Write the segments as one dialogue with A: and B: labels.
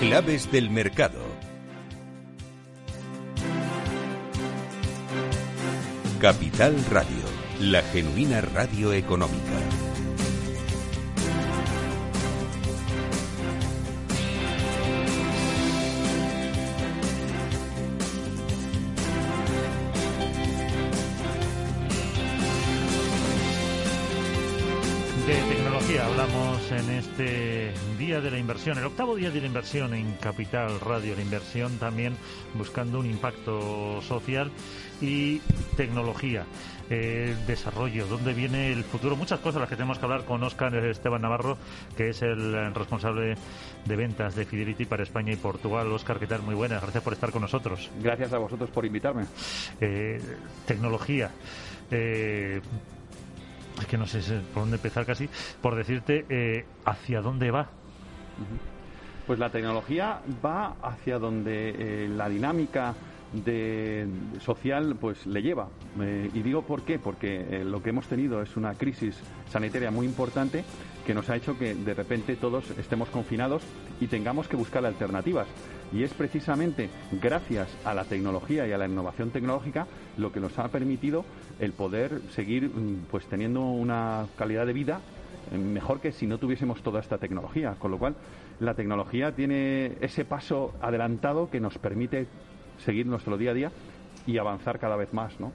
A: Claves del mercado. Capital Radio, la genuina radio económica.
B: En este día de la inversión, el octavo día de la inversión en Capital Radio, la inversión también buscando un impacto social y tecnología, eh, desarrollo, dónde viene el futuro, muchas cosas las que tenemos que hablar con Oscar Esteban Navarro, que es el responsable de ventas de Fidelity para España y Portugal. Oscar, ¿qué tal? Muy buenas, gracias por estar con nosotros.
C: Gracias a vosotros por invitarme.
B: Eh, tecnología. Eh, es que no sé por dónde empezar casi, por decirte eh, hacia dónde va.
C: Pues la tecnología va hacia donde eh, la dinámica social pues le lleva. Eh, y digo por qué porque lo que hemos tenido es una crisis sanitaria muy importante que nos ha hecho que de repente todos estemos confinados y tengamos que buscar alternativas y es precisamente gracias a la tecnología y a la innovación tecnológica lo que nos ha permitido el poder seguir mm, pues teniendo una calidad de vida eh, mejor que si no tuviésemos toda esta tecnología. Con lo cual, la tecnología tiene ese paso adelantado que nos permite seguir nuestro día a día y avanzar cada vez más, ¿no?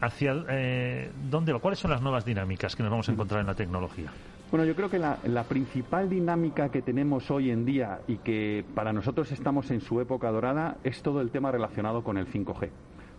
B: ¿Hacia eh, dónde? ¿Cuáles son las nuevas dinámicas que nos vamos a encontrar en la tecnología?
C: Bueno, yo creo que la, principal dinámica que tenemos hoy en día y que para nosotros estamos en su época dorada es todo el tema relacionado con el 5G,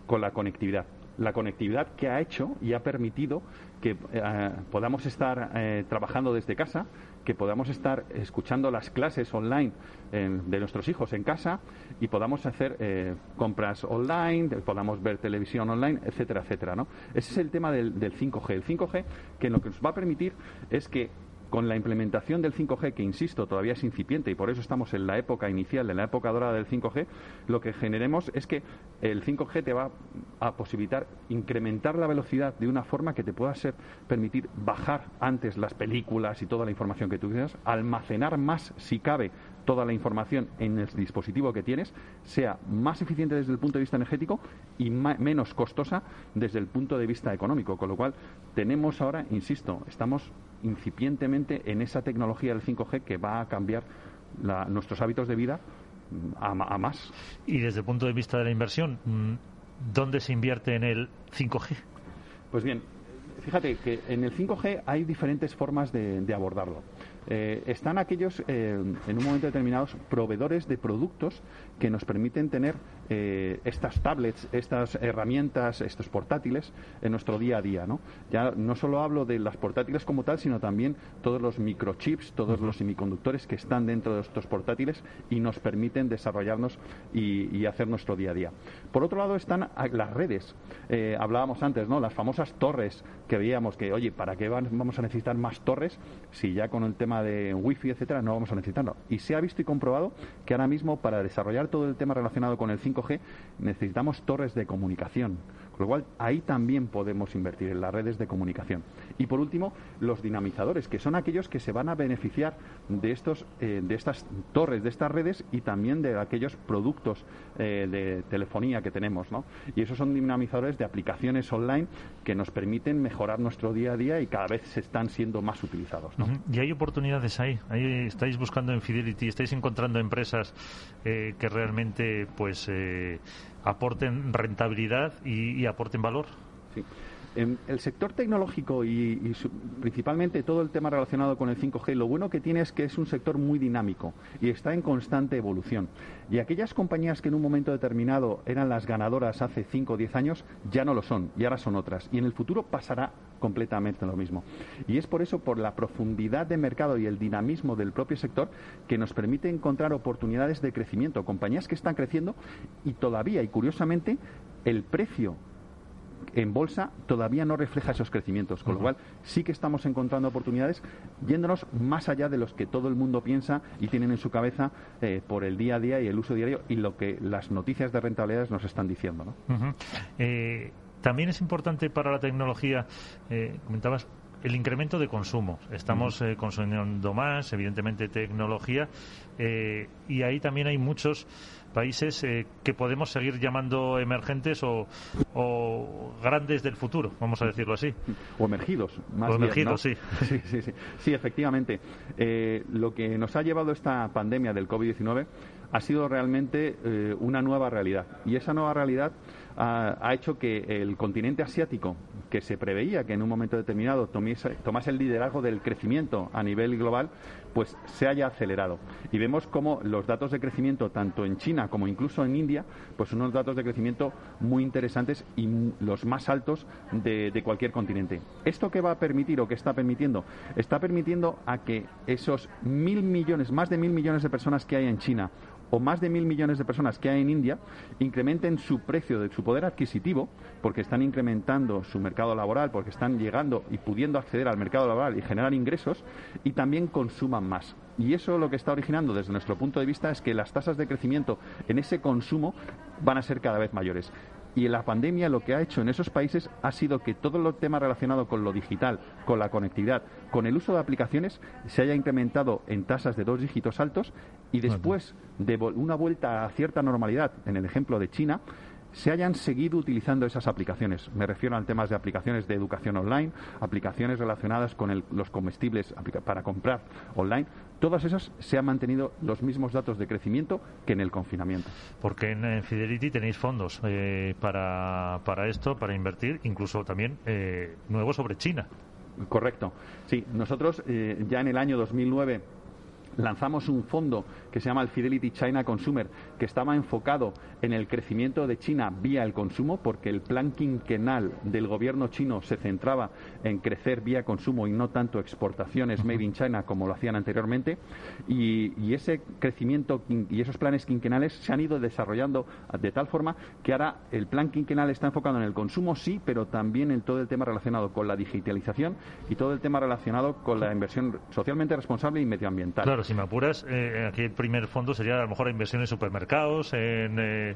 C: con la conectividad. La conectividad que ha hecho y ha permitido que eh, podamos estar eh, trabajando desde casa, que podamos estar escuchando las clases online de nuestros hijos en casa y podamos hacer eh, compras online, podamos ver televisión online, etcétera, etcétera. ¿no? Ese es el tema del, del 5G. El 5G que lo que nos va a permitir es que con la implementación del 5G, que insisto, todavía es incipiente y por eso estamos en la época inicial, en la época dorada del 5G, lo que generemos es que el 5G te va a posibilitar incrementar la velocidad de una forma que te pueda ser, permitir bajar antes las películas y toda la información que tú quieras, almacenar más, si cabe, toda la información en el dispositivo que tienes, sea más eficiente desde el punto de vista energético y menos costosa desde el punto de vista económico. Con lo cual, tenemos ahora, insisto, estamos incipientemente en esa tecnología del 5G que va a cambiar la- nuestros hábitos de vida a, más.
B: Y desde el punto de vista de la inversión, mm, ¿dónde se invierte en el 5G?
C: Pues bien, fíjate que en el 5G hay diferentes formas de, de abordarlo. Eh, están aquellos, eh, en un momento determinado, proveedores de productos que nos permiten tener eh, estas tablets, estas herramientas, estos portátiles en nuestro día a día. ¿no? Ya no solo hablo de las portátiles como tal, sino también todos los microchips, todos los semiconductores que están dentro de estos portátiles y nos permiten desarrollarnos y, y hacer nuestro día a día. Por otro lado están las redes. Eh, hablábamos antes, ¿no? Las famosas torres que veíamos que, oye, ¿para qué van- vamos a necesitar más torres si ya con el tema de wifi, etcétera, no vamos a necesitarlo? Y se ha visto y comprobado que ahora mismo para desarrollar todo el tema relacionado con el 5G necesitamos torres de comunicación. Con lo cual, ahí también podemos invertir en las redes de comunicación. Y por último, los dinamizadores, que son aquellos que se van a beneficiar de, estos, eh, de estas torres, de estas redes y también de aquellos productos eh, de telefonía que tenemos. ¿no? Y esos son dinamizadores de aplicaciones online que nos permiten mejorar nuestro día a día y cada vez se están siendo más utilizados.
B: Y hay oportunidades ahí. ahí estáis buscando en Fidelity, estáis encontrando empresas eh, que realmente pues aporten rentabilidad y, y aporten valor.
C: Sí. En el sector tecnológico y, su- principalmente todo el tema relacionado con el 5G, lo bueno que tiene es que es un sector muy dinámico y está en constante evolución. Y aquellas compañías que en un momento determinado eran las ganadoras hace 5 o 10 años, ya no lo son y ahora son otras. Y en el futuro pasará completamente lo mismo. Y es por eso, por la profundidad de mercado y el dinamismo del propio sector, que nos permite encontrar oportunidades de crecimiento. Compañías que están creciendo y todavía, y curiosamente, el precio en bolsa todavía no refleja esos crecimientos, con lo cual sí que estamos encontrando oportunidades yéndonos más allá de los que todo el mundo piensa y tienen en su cabeza eh, por el día a día y el uso diario y lo que las noticias de rentabilidades nos están diciendo.
B: Eh, también es importante para la tecnología, eh, comentabas, el incremento de consumo. Estamos eh, consumiendo más, evidentemente, tecnología, eh, y ahí también hay muchos países eh, que podemos seguir llamando emergentes o, grandes del futuro, vamos a decirlo así.
C: O emergidos, más
B: o emergidos, sí.
C: sí. Sí, sí, sí. efectivamente. Eh, lo que nos ha llevado esta pandemia del COVID-19 ha sido realmente eh, una nueva realidad. Y esa nueva realidad ha, hecho que el continente asiático, que se preveía que en un momento determinado tomase, el liderazgo del crecimiento a nivel global, pues se haya acelerado. Y vemos cómo los datos de crecimiento, tanto en China como incluso en India, pues son unos datos de crecimiento muy interesantes y los más altos de, de cualquier continente. ¿Esto qué va a permitir o qué está permitiendo? Está permitiendo a que esos mil millones, más de mil millones de personas que hay en China o más de mil millones de personas que hay en India incrementen su precio de su poder adquisitivo porque están incrementando su mercado laboral, porque están llegando y pudiendo acceder al mercado laboral y generar ingresos y también consuman más. Y eso lo que está originando desde nuestro punto de vista es que las tasas de crecimiento en ese consumo van a ser cada vez mayores. Y la pandemia lo que ha hecho en esos países ha sido que todo el tema relacionado con lo digital, con la conectividad, con el uso de aplicaciones, se haya incrementado en tasas de dos dígitos altos y después de una vuelta a cierta normalidad, en el ejemplo de China, se hayan seguido utilizando esas aplicaciones. Me refiero a temas de aplicaciones de educación online, aplicaciones relacionadas con los comestibles para comprar online, todas esas se han mantenido los mismos datos de crecimiento que en el confinamiento.
B: Porque en Fidelity tenéis fondos eh, para, para esto, para invertir, incluso también eh, nuevos sobre China.
C: Correcto. Sí, nosotros eh, ya en el año 2009 lanzamos un fondo que se llama el Fidelity China Consumer, que estaba enfocado en el crecimiento de China vía el consumo, porque el plan quinquenal del gobierno chino se centraba en crecer vía consumo y no tanto exportaciones made in China como lo hacían anteriormente. Y, ese crecimiento y esos planes quinquenales se han ido desarrollando de tal forma que ahora el plan quinquenal está enfocado en el consumo, sí, pero también en todo el tema relacionado con la digitalización y todo el tema relacionado con la inversión socialmente responsable y medioambiental
B: si me apuras, eh, aquí el primer fondo sería a lo mejor inversión en supermercados, en eh,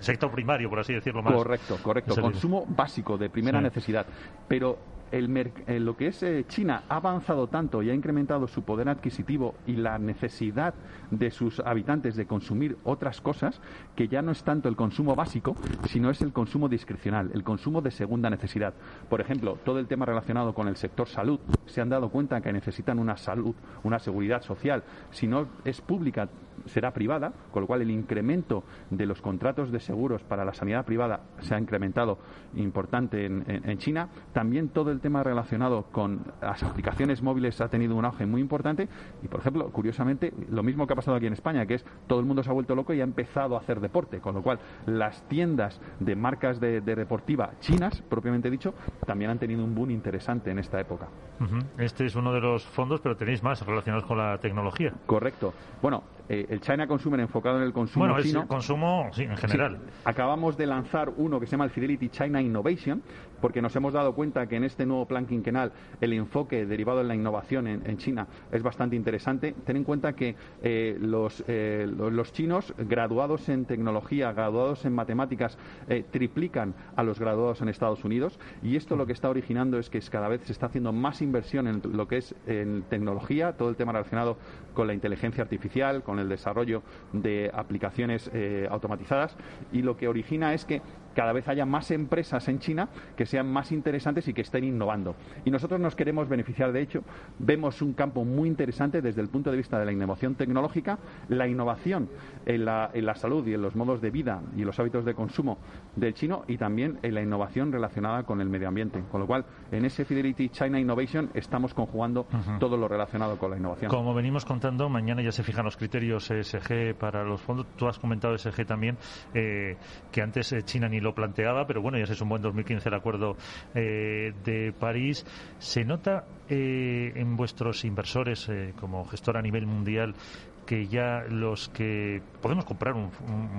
B: sector primario, por así decirlo más.
C: Correcto, correcto. Consumo básico de primera necesidad. Pero el, lo que es eh, China ha avanzado tanto y ha incrementado su poder adquisitivo y la necesidad de sus habitantes de consumir otras cosas que ya no es tanto el consumo básico, sino es el consumo discrecional, el consumo de segunda necesidad. Por ejemplo, todo el tema relacionado con el sector salud, se han dado cuenta que necesitan una salud, una seguridad social. Si no es pública, será privada, con lo cual el incremento de los contratos de seguros para la sanidad privada se ha incrementado importante en, en China. También todo el tema relacionado con las aplicaciones móviles ha tenido un auge muy importante y, por ejemplo, curiosamente, lo mismo que ha pasado aquí en España, que es todo el mundo se ha vuelto loco y ha empezado a hacer deporte, con lo cual las tiendas de marcas de, deportiva chinas, propiamente dicho, también han tenido un boom interesante en esta época.
B: Este es uno de los fondos, pero tenéis más relacionados con la tecnología.
C: Correcto. Bueno, eh, el China Consumer enfocado en el consumo
B: bueno,
C: chino.
B: el consumo, sí, en general.
C: acabamos de lanzar uno que se llama el Fidelity China Innovation, porque nos hemos dado cuenta que en este nuevo plan quinquenal el enfoque derivado en la innovación en, China es bastante interesante. Ten en cuenta que eh, los, eh, los, chinos graduados en tecnología, graduados en matemáticas, triplican a los graduados en Estados Unidos y esto lo que está originando es que cada vez se está haciendo más inversión en lo que es en tecnología, todo el tema relacionado con la inteligencia artificial, con el desarrollo de aplicaciones eh, automatizadas y lo que origina es que cada vez haya más empresas en China que sean más interesantes y que estén innovando. Y nosotros nos queremos beneficiar de hecho. Vemos un campo muy interesante desde el punto de vista de la innovación tecnológica, la innovación en la, en la salud y en los modos de vida y los hábitos de consumo del chino y también en la innovación relacionada con el medio ambiente. Con lo cual, en ese Fidelity China Innovation estamos conjugando todo lo relacionado con la innovación.
B: Como venimos contando, mañana ya se fijan los criterios ESG para los fondos. Tú has comentado ESG también, eh, que antes eh, China ni lo planteaba, pero bueno, ya se sumó en 2015 el acuerdo eh, de París. ¿Se nota eh, en vuestros inversores eh, como gestor a nivel mundial que ya los que podemos comprar un,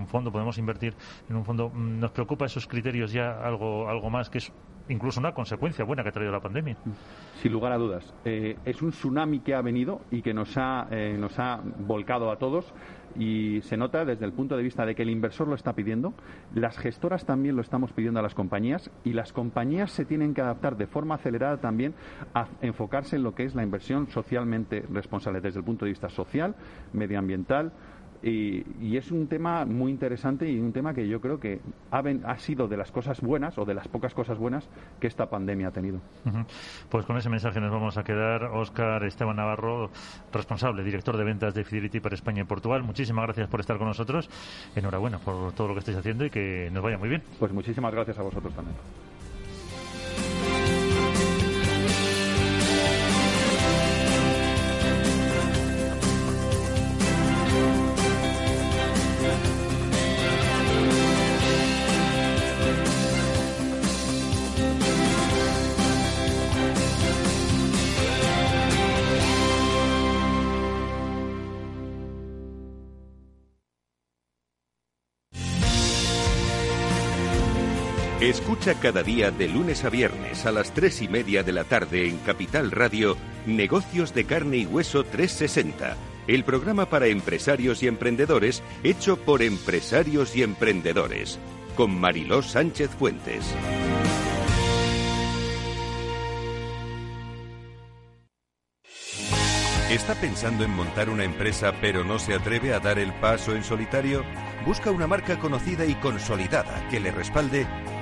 B: fondo, podemos invertir en un fondo, mm, nos preocupa esos criterios ya algo, algo más, que es incluso una consecuencia buena que ha traído la pandemia.
C: Sin lugar a dudas. Eh, es un tsunami que ha venido y que nos ha, eh, nos ha volcado a todos y se nota desde el punto de vista de que el inversor lo está pidiendo, las gestoras también lo estamos pidiendo a las compañías y las compañías se tienen que adaptar de forma acelerada también a enfocarse en lo que es la inversión socialmente responsable desde el punto de vista social, medioambiental, y, es un tema muy interesante y un tema que yo creo que ha, ha, sido de las cosas buenas o de las pocas cosas buenas que esta pandemia ha tenido.
B: Pues con ese mensaje nos vamos a quedar. Óscar Esteban Navarro, responsable, director de ventas de Fidelity para España y Portugal. Muchísimas gracias por estar con nosotros. Enhorabuena por todo lo que estáis haciendo y que nos vaya muy bien.
C: Pues muchísimas gracias a vosotros también.
A: Cada día de lunes a viernes a las tres y media de la tarde en Capital Radio Negocios de Carne y Hueso 360, el programa para empresarios y emprendedores hecho por empresarios y emprendedores, con Mariló Sánchez Fuentes. ¿Está pensando en montar una empresa pero no se atreve a dar el paso en solitario? Busca una marca conocida y consolidada que le respalde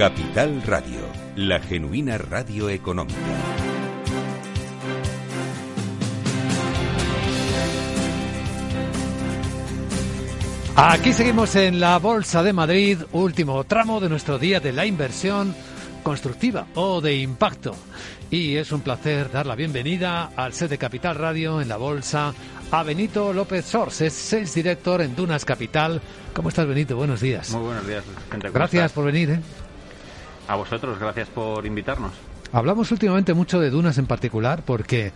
A: Capital Radio, la genuina radio económica.
D: Aquí seguimos en la Bolsa de Madrid, último tramo de nuestro día de la inversión constructiva o de impacto. Y es un placer dar la bienvenida al set de Capital Radio en la Bolsa a Benito López Sors, es Sales Director en Dunas Capital. ¿Cómo estás, Benito? Buenos días.
E: Muy buenos días,
D: gente. Gracias por venir. ¿eh?
E: A vosotros, gracias por invitarnos.
D: Hablamos últimamente mucho de Dunas en particular porque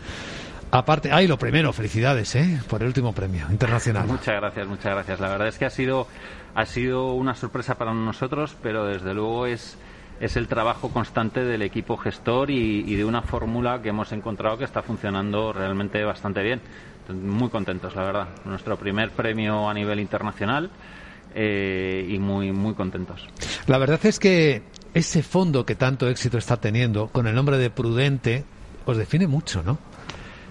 D: Aparte, ay, lo primero, felicidades, ¿eh? Por el último premio internacional.
E: Muchas gracias, muchas gracias. La verdad es que ha sido, ha sido una sorpresa para nosotros, pero desde luego es, es el trabajo constante del equipo gestor y, y de una fórmula que hemos encontrado que está funcionando realmente bastante bien. Muy contentos, la verdad. Nuestro primer premio a nivel internacional eh, y muy, muy contentos.
D: La verdad es que ese fondo que tanto éxito está teniendo, con el nombre de Prudente, os define mucho, ¿no?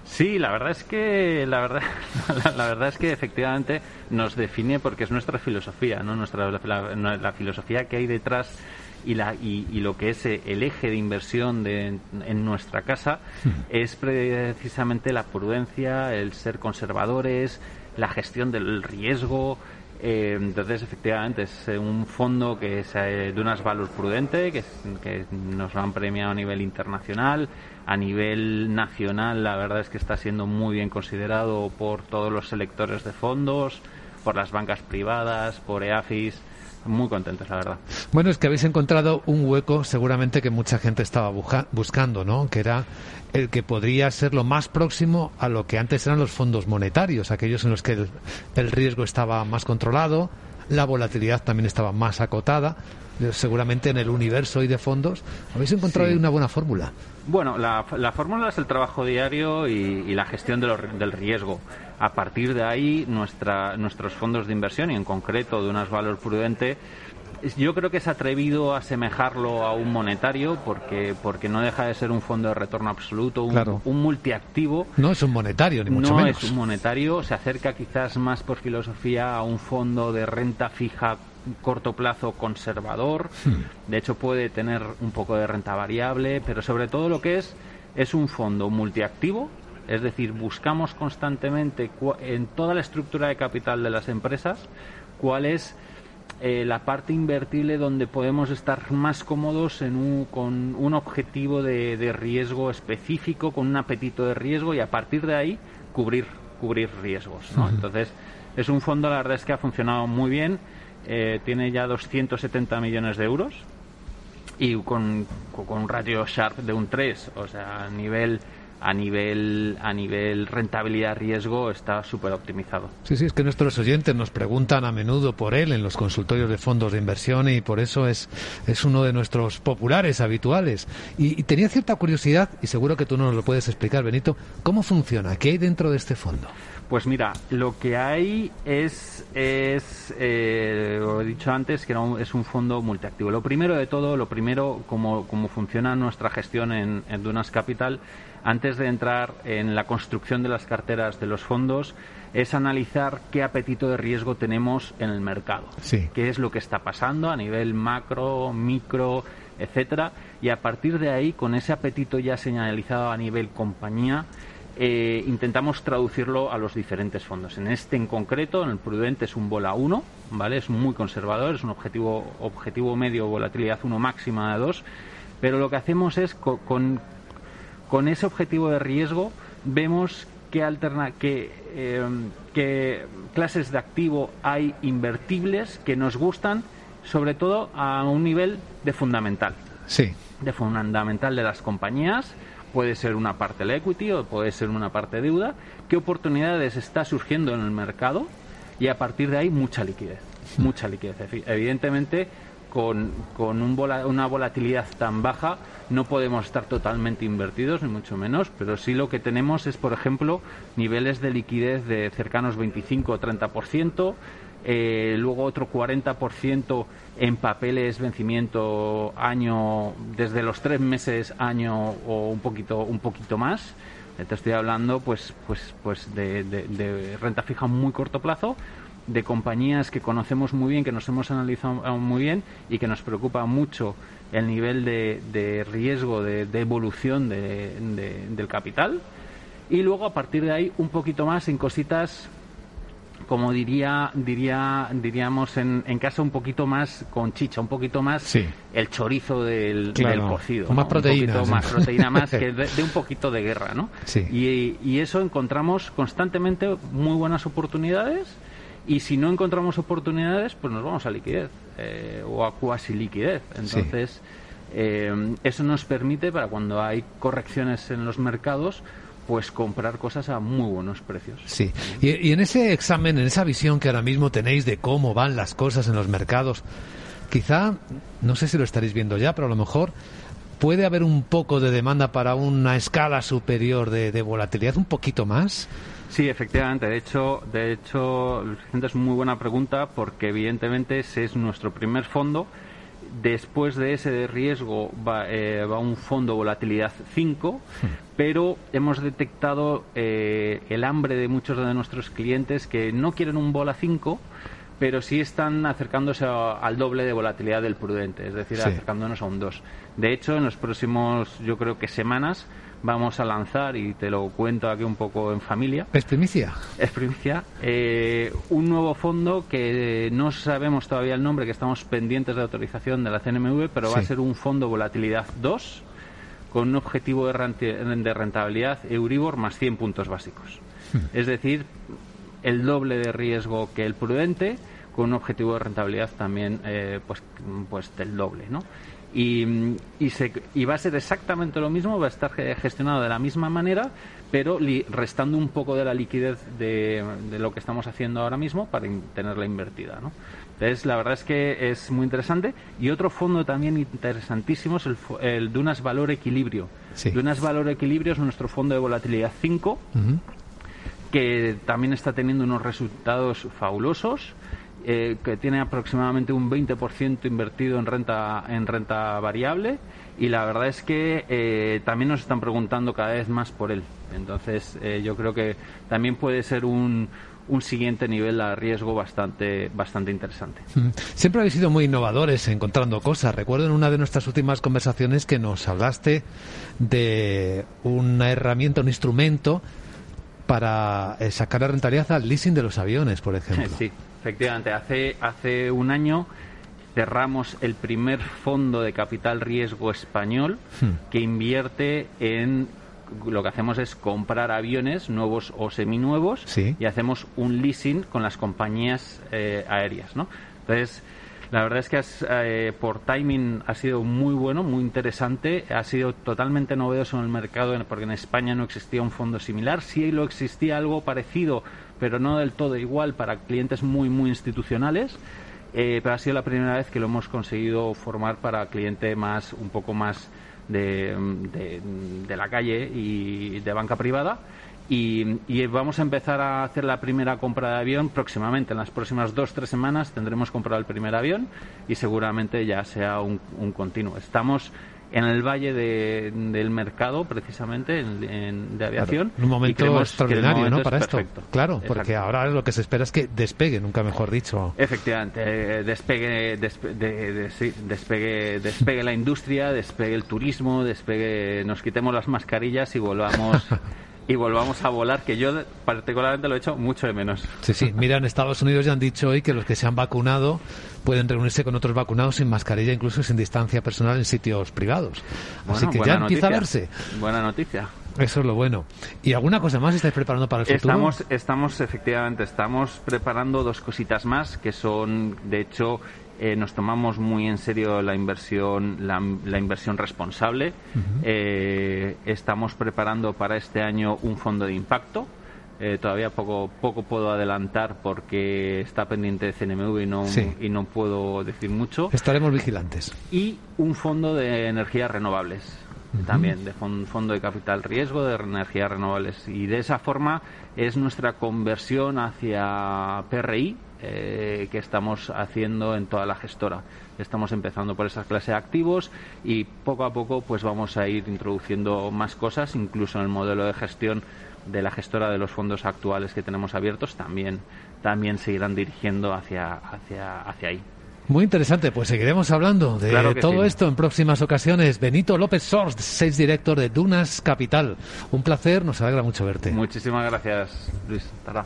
E: Sí, la verdad es que la verdad, la, verdad es que efectivamente nos define porque es nuestra filosofía, no nuestra la, filosofía que hay detrás y, la, y, lo que es el eje de inversión de, en nuestra casa hmm. es precisamente la prudencia, el ser conservadores, la gestión del riesgo, eh, entonces, efectivamente, es eh, un fondo que es eh, de unas valores prudente, que, que nos lo han premiado a nivel internacional. A nivel nacional, la verdad es que está siendo muy bien considerado por todos los selectores de fondos, por las bancas privadas, por EAFIS muy contentos, la verdad.
D: Bueno, es que habéis encontrado un hueco seguramente que mucha gente estaba buscando, ¿no? Que era el que podría ser lo más próximo a lo que antes eran los fondos monetarios, aquellos en los que el riesgo estaba más controlado, la volatilidad también estaba más acotada seguramente en el universo y de fondos, habéis encontrado ahí una buena fórmula.
E: Bueno, la, fórmula es el trabajo diario y, la gestión del riesgo. A partir de ahí, nuestra, nuestros fondos de inversión, y en concreto de unas valor prudente, yo creo que es atrevido a asemejarlo a un monetario porque, porque no deja de ser un fondo de retorno absoluto, un, un multiactivo.
D: No es un monetario, ni mucho menos.
E: No es un monetario, se acerca quizás más por filosofía a un fondo de renta fija corto plazo conservador, hmm. de hecho puede tener un poco de renta variable, pero sobre todo lo que es es un fondo multiactivo, es decir, buscamos constantemente en toda la estructura de capital de las empresas cuál es eh, la parte invertible donde podemos estar más cómodos en un, con un objetivo de, de, riesgo específico, con un apetito de riesgo y a partir de ahí cubrir, cubrir riesgos. ¿no? Entonces, es un fondo, la verdad es que ha funcionado muy bien, eh, tiene ya 270 millones de euros y con, con un ratio Sharp de un 3, o sea, a nivel a nivel a nivel rentabilidad riesgo está súper optimizado.
D: Sí, sí, es que nuestros oyentes nos preguntan a menudo por él en los consultorios de fondos de inversión y por eso es, es uno de nuestros populares habituales. Y, y tenía cierta curiosidad, y seguro que tú nos lo puedes explicar, Benito, ¿cómo funciona? ¿Qué hay dentro de este fondo?
E: Pues mira, lo que hay es, es eh, lo he dicho antes, que es un fondo multiactivo. Lo primero de todo, lo primero, como, como funciona nuestra gestión en, en Dunas Capital, antes de entrar en la construcción de las carteras de los fondos, es analizar qué apetito de riesgo tenemos en el mercado,
D: sí.
E: qué es lo que está pasando a nivel macro, micro, etcétera, y a partir de ahí, con ese apetito ya señalizado a nivel compañía, eh, intentamos traducirlo a los diferentes fondos. En este en concreto, en el prudente es un bola 1, ¿vale? Es muy conservador, es un objetivo, objetivo medio, volatilidad 1 máxima de 2, pero lo que hacemos es con, con, con ese objetivo de riesgo vemos qué, alterna, qué, eh, qué clases de activo hay invertibles que nos gustan, sobre todo a un nivel de fundamental.
D: Sí.
E: De fundamental de las compañías puede ser una parte la equity o puede ser una parte deuda, qué oportunidades está surgiendo en el mercado y a partir de ahí mucha liquidez, mucha liquidez. Evidentemente, con, con un una volatilidad tan baja no podemos estar totalmente invertidos, ni mucho menos, pero sí lo que tenemos es, por ejemplo, niveles de liquidez de cercanos 25 o 30%, eh, luego otro 40% en papeles vencimiento año desde los tres meses año o un poquito un poquito más. Te estoy hablando pues pues pues de, renta fija muy corto plazo de compañías que conocemos muy bien que nos hemos analizado muy bien y que nos preocupa mucho el nivel de, de riesgo de, evolución del capital. Y luego a partir de ahí un poquito más en cositas como diría, diría diríamos en, en, casa un poquito más con chicha, un poquito más
D: sí.
E: el chorizo del,
D: claro.
E: del cocido.
D: Con más proteína.
E: Un más proteína más que de, de, un poquito de guerra, ¿no?
D: Sí.
E: Y, y, eso encontramos constantemente muy buenas oportunidades y si no encontramos oportunidades, pues nos vamos a liquidez eh, o a cuasi liquidez. Entonces, sí. eh, eso nos permite para cuando hay correcciones en los mercados, pues comprar cosas a muy buenos precios.
D: Sí, y, y, en ese examen, en esa visión que ahora mismo tenéis de cómo van las cosas en los mercados, quizá, no sé si lo estaréis viendo ya, pero a lo mejor puede haber un poco de demanda para una escala superior de, de volatilidad, un poquito más.
E: Sí, efectivamente. De hecho, de hecho, es muy buena pregunta porque evidentemente ese es nuestro primer fondo. Después de ese de riesgo va, eh, va un fondo volatilidad 5, pero hemos detectado eh, el hambre de muchos de nuestros clientes que no quieren un bola 5, pero sí están acercándose a, al doble de volatilidad del prudente, es decir, sí. acercándonos a un 2. De hecho, en los próximos, yo creo que semanas, vamos a lanzar, y te lo cuento aquí un poco en familia.
D: ¿Es primicia?
E: Es primicia. Eh, un nuevo fondo que no sabemos todavía el nombre, que estamos pendientes de autorización de la CNMV, pero sí. va a ser un fondo volatilidad 2 con un objetivo de rentabilidad Euribor más 100 puntos básicos. Hmm. Es decir, el doble de riesgo que el prudente con un objetivo de rentabilidad también eh, pues, pues del doble, ¿no? Y, y, se, y, va a ser exactamente lo mismo, va a estar gestionado de la misma manera, pero li, restando un poco de la liquidez de, de, lo que estamos haciendo ahora mismo para in, tenerla invertida. ¿no? Entonces, la verdad es que es muy interesante. Y otro fondo también interesantísimo es el, el Dunas Valor Equilibrio.
D: Sí.
E: Dunas Valor Equilibrio es nuestro fondo de volatilidad 5, uh -huh. que también está teniendo unos resultados fabulosos eh, que tiene aproximadamente un 20% invertido en renta, en renta variable y la verdad es que eh, también nos están preguntando cada vez más por él. Entonces eh, yo creo que también puede ser un, un siguiente nivel a riesgo bastante, bastante interesante.
D: Siempre habéis sido muy innovadores encontrando cosas. Recuerdo en una de nuestras últimas conversaciones que nos hablaste de una herramienta, un instrumento para sacar la rentabilidad al leasing de los aviones, por ejemplo.
E: Sí. Efectivamente. Hace, hace un año cerramos el primer fondo de capital riesgo español
D: Hmm.
E: que invierte en lo que hacemos es comprar aviones nuevos o seminuevos
D: Sí.
E: y hacemos un leasing con las compañías eh, aéreas, ¿no? Entonces, la verdad es que has, eh, por timing ha sido muy bueno, muy interesante, ha sido totalmente novedoso en el mercado porque en España no existía un fondo similar, sí lo existía algo parecido, pero no del todo igual para clientes muy muy institucionales. Eh, pero ha sido la primera vez que lo hemos conseguido formar para cliente más un poco más de, de- la calle y de banca privada y, y vamos a empezar a hacer la primera compra de avión próximamente en las próximas dos tres semanas tendremos comprado el primer avión y seguramente ya sea un, un continuo estamos en el valle de- del mercado precisamente en- en- de aviación
D: En un momento extraordinario,
E: momento
D: ¿no?
E: es
D: Para esto.
E: perfecto.
D: Claro, porque ahora lo que se espera es que despegue, nunca mejor dicho.
E: Efectivamente, eh, despegue, despe- de- de- sí, despegue, despegue la industria, despegue el turismo, despegue, nos quitemos las mascarillas y volvamos y volvamos a volar, que yo particularmente lo he hecho mucho de menos.
D: Sí, sí. Mira, en Estados Unidos ya han dicho hoy que los que se han vacunado pueden reunirse con otros vacunados sin mascarilla, incluso sin distancia personal en sitios privados. Así que ya empieza a verse.
E: Buena noticia.
D: Eso es lo bueno. ¿Y alguna cosa más estáis preparando para el futuro?
E: Estamos, estamos, efectivamente, estamos preparando dos cositas más que son, de hecho, eh, nos tomamos muy en serio la inversión, la, la inversión responsable. Eh, estamos preparando para este año un fondo de impacto. Eh, todavía poco, poco puedo adelantar porque está pendiente de CNMV y no,
D: Sí.
E: y no puedo decir mucho
D: Estaremos vigilantes.
E: y un fondo de energías renovables también de fon- fondo de capital riesgo de energías renovables y de esa forma es nuestra conversión hacia PRI eh, que estamos haciendo en toda la gestora estamos empezando por esa clase de activos y poco a poco pues vamos a ir introduciendo más cosas incluso en el modelo de gestión de la gestora de los fondos actuales que tenemos abiertos también también seguirán dirigiendo hacia hacia hacia ahí
D: Muy interesante, pues seguiremos hablando de
E: Claro
D: todo
E: sí.
D: esto en próximas ocasiones. Benito López Sors, Sales Director de Dunas Capital. Un placer, nos alegra mucho verte.
E: Muchísimas gracias, Luis. Tara.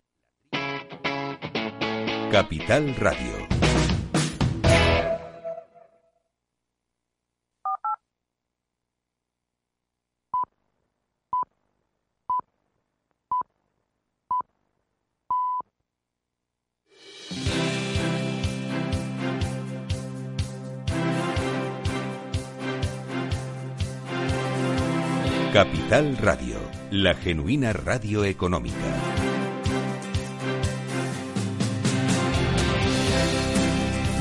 A: Capital Radio. Capital Radio, la genuina radio económica.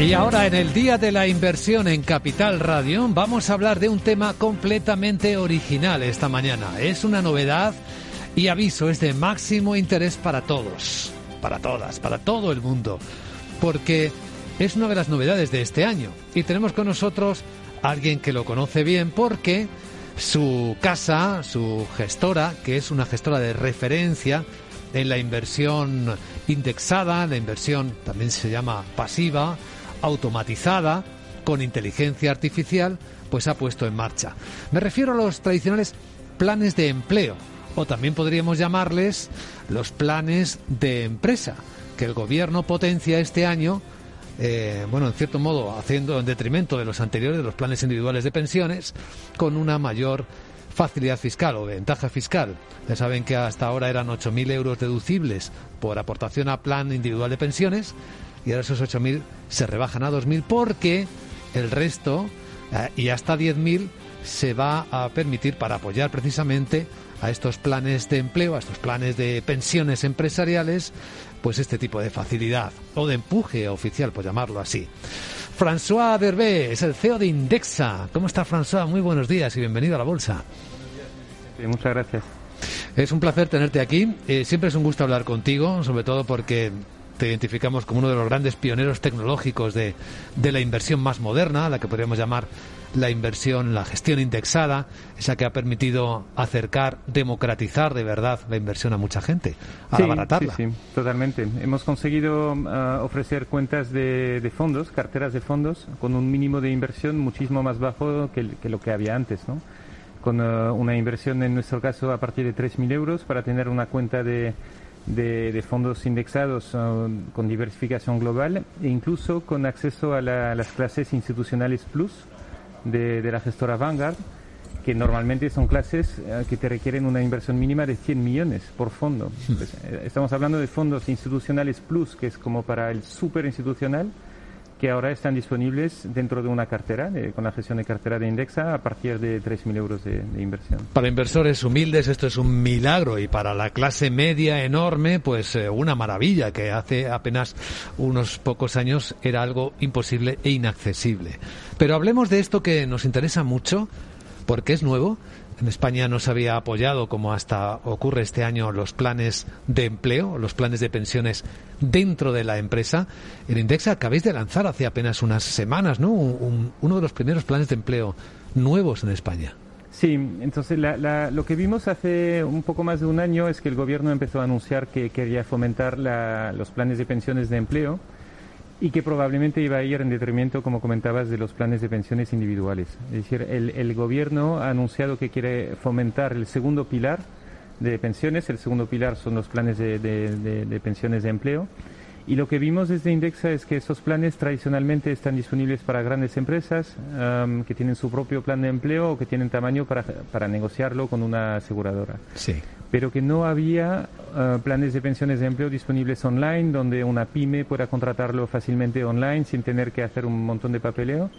D: Y ahora en el Día de la Inversión en Capital Radio vamos a hablar de un tema completamente original esta mañana. Es una novedad y aviso, es de máximo interés para todos, para todas, para todo el mundo, porque es una de las novedades de este año. Y tenemos con nosotros a alguien que lo conoce bien porque su casa, su gestora, que es una gestora de referencia en la inversión indexada, la inversión también se llama pasiva, automatizada, con inteligencia artificial, pues ha puesto en marcha. Me refiero a los tradicionales planes de empleo, o también podríamos llamarles los planes de empresa, que el gobierno potencia este año eh, bueno, en cierto modo, haciendo en detrimento de los anteriores, de los planes individuales de pensiones, con una mayor facilidad fiscal o ventaja fiscal. Ya saben que hasta ahora eran 8.000 euros deducibles por aportación a plan individual de pensiones y ahora esos 8.000 se rebajan a 2.000 porque el resto eh, y hasta 10.000 se va a permitir para apoyar precisamente a estos planes de empleo, a estos planes de pensiones empresariales, pues este tipo de facilidad o de empuje oficial, por llamarlo así. François Derbé es el CEO de Indexa. ¿Cómo está François? Muy buenos días y bienvenido a la bolsa.
F: muchas gracias.
D: Es un placer tenerte aquí. Eh, siempre es un gusto hablar contigo, sobre todo porque te identificamos como uno de los grandes pioneros tecnológicos de, de la inversión más moderna, la que podríamos llamar la inversión, la gestión indexada, esa que ha permitido acercar, democratizar de verdad la inversión a mucha gente, a
F: sí,
D: abaratarla.
F: Sí, sí, totalmente. Hemos conseguido uh, ofrecer cuentas de, de, fondos, carteras de fondos, con un mínimo de inversión muchísimo más bajo que, que lo que había antes, ¿no? Con uh, una inversión, en nuestro caso, a partir de 3.000 euros para tener una cuenta de, de, de, fondos indexados uh, con diversificación global e incluso con acceso a, la, a las clases institucionales plus de, de, la gestora Vanguard, que normalmente son clases uh, que te requieren una inversión mínima de 100 millones por fondo. Pues, eh, estamos hablando de fondos institucionales plus, que es como para el super institucional, que ahora están disponibles dentro de una cartera, de, con la gestión de cartera de Indexa, a partir de 3.000 euros de, inversión.
D: Para inversores humildes esto es un milagro y para la clase media enorme, pues eh, una maravilla, que hace apenas unos pocos años era algo imposible e inaccesible. Pero hablemos de esto que nos interesa mucho, porque es nuevo, en España no se había apoyado, como hasta ocurre este año, los planes de empleo, los planes de pensiones dentro de la empresa. En Indexa acabáis de lanzar hace apenas unas semanas, ¿no? Un, uno de los primeros planes de empleo nuevos en España.
F: Sí, entonces la, la, lo que vimos hace un poco más de un año es que el gobierno empezó a anunciar que quería fomentar la, los planes de pensiones de empleo y que probablemente iba a ir en detrimento, como comentabas, de los planes de pensiones individuales. Es decir, el, gobierno ha anunciado que quiere fomentar el segundo pilar de pensiones. El segundo pilar son los planes de pensiones de empleo. Y lo que vimos desde Indexa es que esos planes tradicionalmente están disponibles para grandes empresas um, que tienen su propio plan de empleo o que tienen tamaño para, para negociarlo con una aseguradora.
D: Sí.
F: Pero que no había uh, planes de pensiones de empleo disponibles online donde una pyme pueda contratarlo fácilmente online sin tener que hacer un montón de papeleo.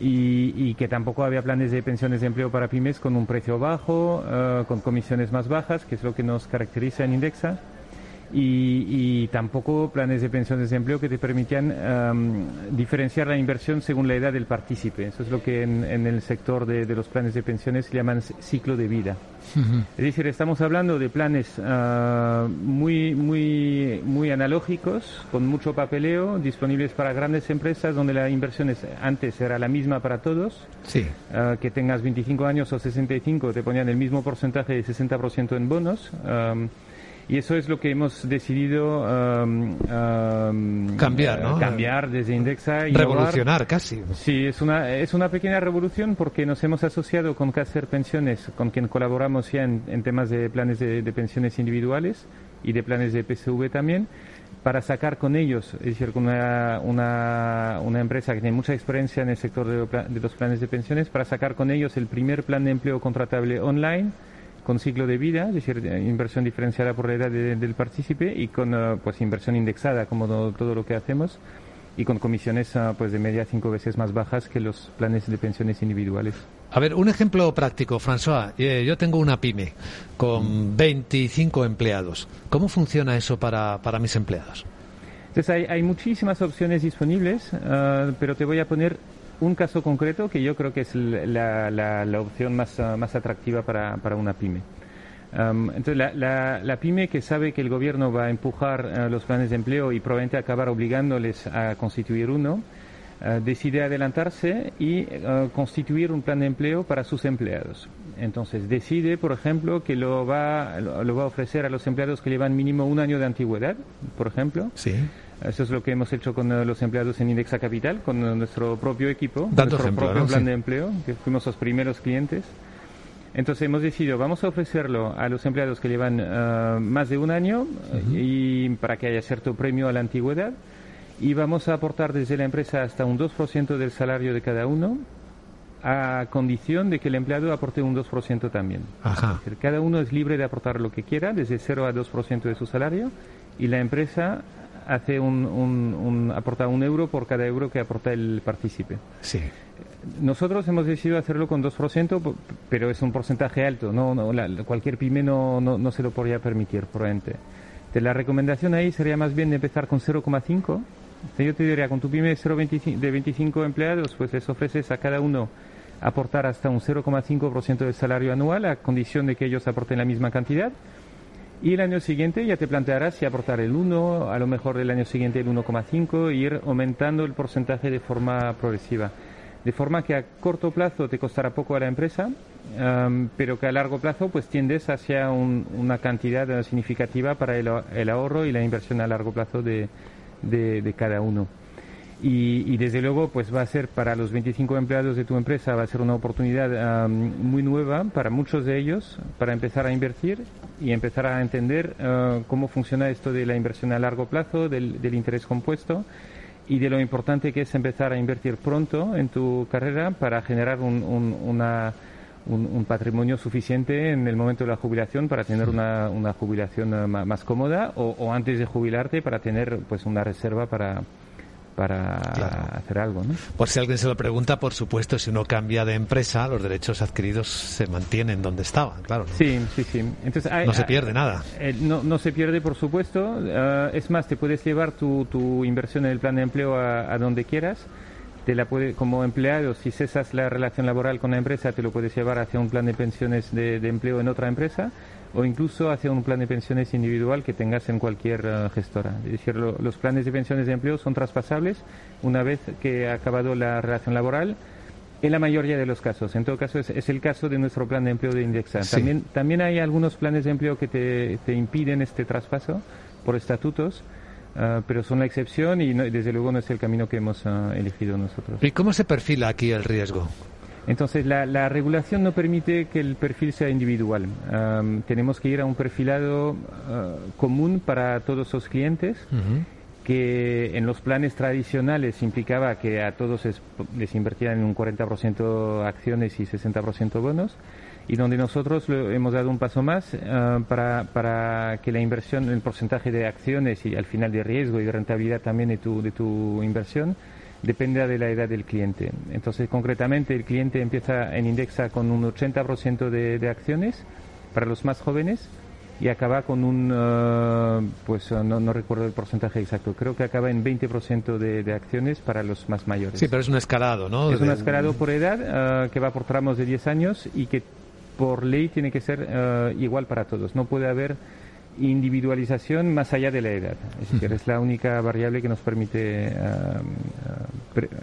F: Y, y, que tampoco había planes de pensiones de empleo para pymes con un precio bajo, uh, con comisiones más bajas, que es lo que nos caracteriza en Indexa y, y, tampoco planes de pensiones de empleo que te permitían um, diferenciar la inversión según la edad del partícipe. Eso es lo que en, en el sector de, de, los planes de pensiones se llaman ciclo de vida. Uh -huh. Es decir, estamos hablando de planes uh, muy, muy, muy analógicos, con mucho papeleo, disponibles para grandes empresas donde la inversión es, antes era la misma para todos.
D: Sí.
F: Uh, que tengas 25 años o 65, te ponían el mismo porcentaje de 60% en bonos. Um, y eso es lo que hemos decidido um, um,
D: cambiar, ¿no?
F: cambiar desde Indexa.
D: Revolucionar casi.
F: Sí, es una, es una pequeña revolución porque nos hemos asociado con Caser Pensiones, con quien colaboramos ya en, temas de planes de, pensiones individuales y de planes de PSV también para sacar con ellos, es decir, con una, una, una, empresa que tiene mucha experiencia en el sector de, de, los planes de pensiones, para sacar con ellos el primer plan de empleo contratable online con ciclo de vida, es decir, inversión diferenciada por la edad del partícipe y con eh, pues inversión indexada como todo lo que hacemos y con comisiones eh, pues de media cinco veces más bajas que los planes de pensiones individuales.
D: A ver, un ejemplo práctico, François. Eh, yo tengo una pyme con 25 empleados. ¿Cómo funciona eso para, para mis empleados?
F: Entonces hay, hay muchísimas opciones disponibles, pero te voy a poner un caso concreto que yo creo que es la, opción más, ah, más atractiva para, para una pyme. entonces, la, pyme que sabe que el gobierno va a empujar ah, los planes de empleo y probablemente acabar obligándoles a constituir uno, ah, decide adelantarse y constituir un plan de empleo para sus empleados. Entonces, decide, por ejemplo, que lo va, lo va a ofrecer a los empleados que llevan mínimo un año de antigüedad, por ejemplo.
D: Sí
F: eso es lo que hemos hecho con eh, los empleados en Indexa Capital, con eh, nuestro propio equipo, nuestro propio plan de empleo, que fuimos los primeros clientes. Entonces hemos decidido, vamos a ofrecerlo a los empleados que llevan eh, más de un año y para que haya cierto premio a la antigüedad. Y vamos a aportar desde la empresa hasta un 2% del salario de cada uno a condición de que el empleado aporte un 2% también. cada uno es libre de aportar lo que quiera, desde 0 a 2% de su salario, y la empresa hace un, un, aporta un euro por cada euro que aporta el partícipe.
D: Sí.
F: Nosotros hemos decidido hacerlo con 2%, pero es un porcentaje alto. No, no cualquier pyme no, no, no, se lo podría permitir, probablemente. De la recomendación ahí sería más bien de empezar con 0,5. Yo te diría, con tu pyme de 25 empleados, pues les ofreces a cada uno aportar hasta un 0,5% del salario anual a condición de que ellos aporten la misma cantidad. Y el año siguiente ya te plantearás si aportar el 1, a lo mejor el año siguiente el 1,5 e ir aumentando el porcentaje de forma progresiva. De forma que a corto plazo te costará poco a la empresa, pero que a largo plazo pues tiendes hacia una cantidad significativa para el, ahorro y la inversión a largo plazo de cada uno. Y, desde luego pues va a ser para los 25 empleados de tu empresa va a ser una oportunidad muy nueva para muchos de ellos para empezar a invertir y empezar a entender ah, cómo funciona esto de la inversión a largo plazo del, interés compuesto y de lo importante que es empezar a invertir pronto en tu carrera para generar un, una, un, patrimonio suficiente en el momento de la jubilación para tener una, una jubilación ah, más, cómoda o, o, antes de jubilarte para tener pues una reserva para, para hacer algo. ¿no?
D: Por si alguien se lo pregunta, por supuesto, si uno cambia de empresa, los derechos adquiridos se mantienen donde estaban, claro.
F: Sí, sí, sí. Entonces,
D: no se pierde nada.
F: Eh, no, no, se pierde, por supuesto. Eh, es más, te puedes llevar tu, tu, inversión en el plan de empleo a, donde quieras. Te la puede, como empleado, si cesas la relación laboral con la empresa, te lo puedes llevar hacia un plan de pensiones de, de empleo en otra empresa o incluso hacia un plan de pensiones individual que tengas en cualquier eh, gestora. Es decir, los planes de pensiones de empleo son traspasables una vez que ha acabado la relación laboral. En la mayoría de los casos. En todo caso, es, el caso de nuestro plan de empleo de Indexa. También, también hay algunos planes de empleo que te, impiden este traspaso por estatutos. Eh, pero son la excepción y desde luego no es el camino que hemos eh, elegido nosotros.
D: ¿Y cómo se perfila aquí el riesgo?
F: Entonces, la, regulación no permite que el perfil sea individual. tenemos que ir a un perfilado ah, común para todos los clientes, que en los planes tradicionales implicaba que a todos les invertían un 40% acciones y 60% bonos, y donde nosotros hemos dado un paso más ah, para, para, que la inversión, el porcentaje de acciones y al final de riesgo y de rentabilidad también de tu, de tu inversión, depende de la edad del cliente. Entonces, concretamente, el cliente empieza en Indexa con un 80% de, de acciones para los más jóvenes y acaba con un, uh, pues uh, no, recuerdo el porcentaje exacto, creo que acaba en 20% de, de acciones para los más mayores.
D: Sí, pero es un escalado, ¿no?
F: Es un escalado por edad uh, que va por tramos de 10 años y que por ley tiene que ser igual para todos. No puede haber individualización más allá de la edad. Es decir, es la única variable que nos permite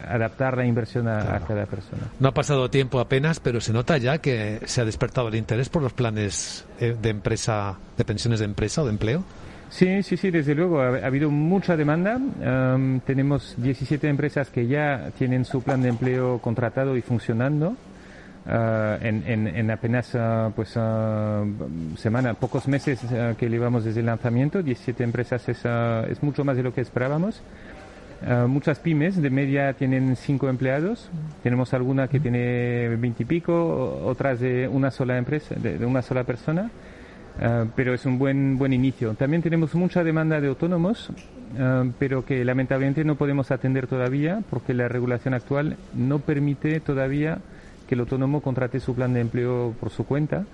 F: adaptar la inversión a, cada persona.
D: No ha pasado tiempo apenas, pero se nota ya que se ha despertado el interés por los planes eh, de empresa, de pensiones de empresa o de empleo.
F: Sí, sí, sí, desde luego. Ha, habido mucha demanda. tenemos 17 empresas que ya tienen su plan de empleo contratado y funcionando. Ah, en, apenas uh, pues semana, pocos meses que llevamos desde el lanzamiento, 17 empresas es, es mucho más de lo que esperábamos. muchas pymes de media tienen 5 empleados, tenemos alguna que tiene 20 y pico, otras de una sola empresa, de, una sola persona, pero es un buen buen inicio. También tenemos mucha demanda de autónomos, pero que lamentablemente no podemos atender todavía porque la regulación actual no permite todavía que el autónomo contrate su plan de empleo por su cuenta.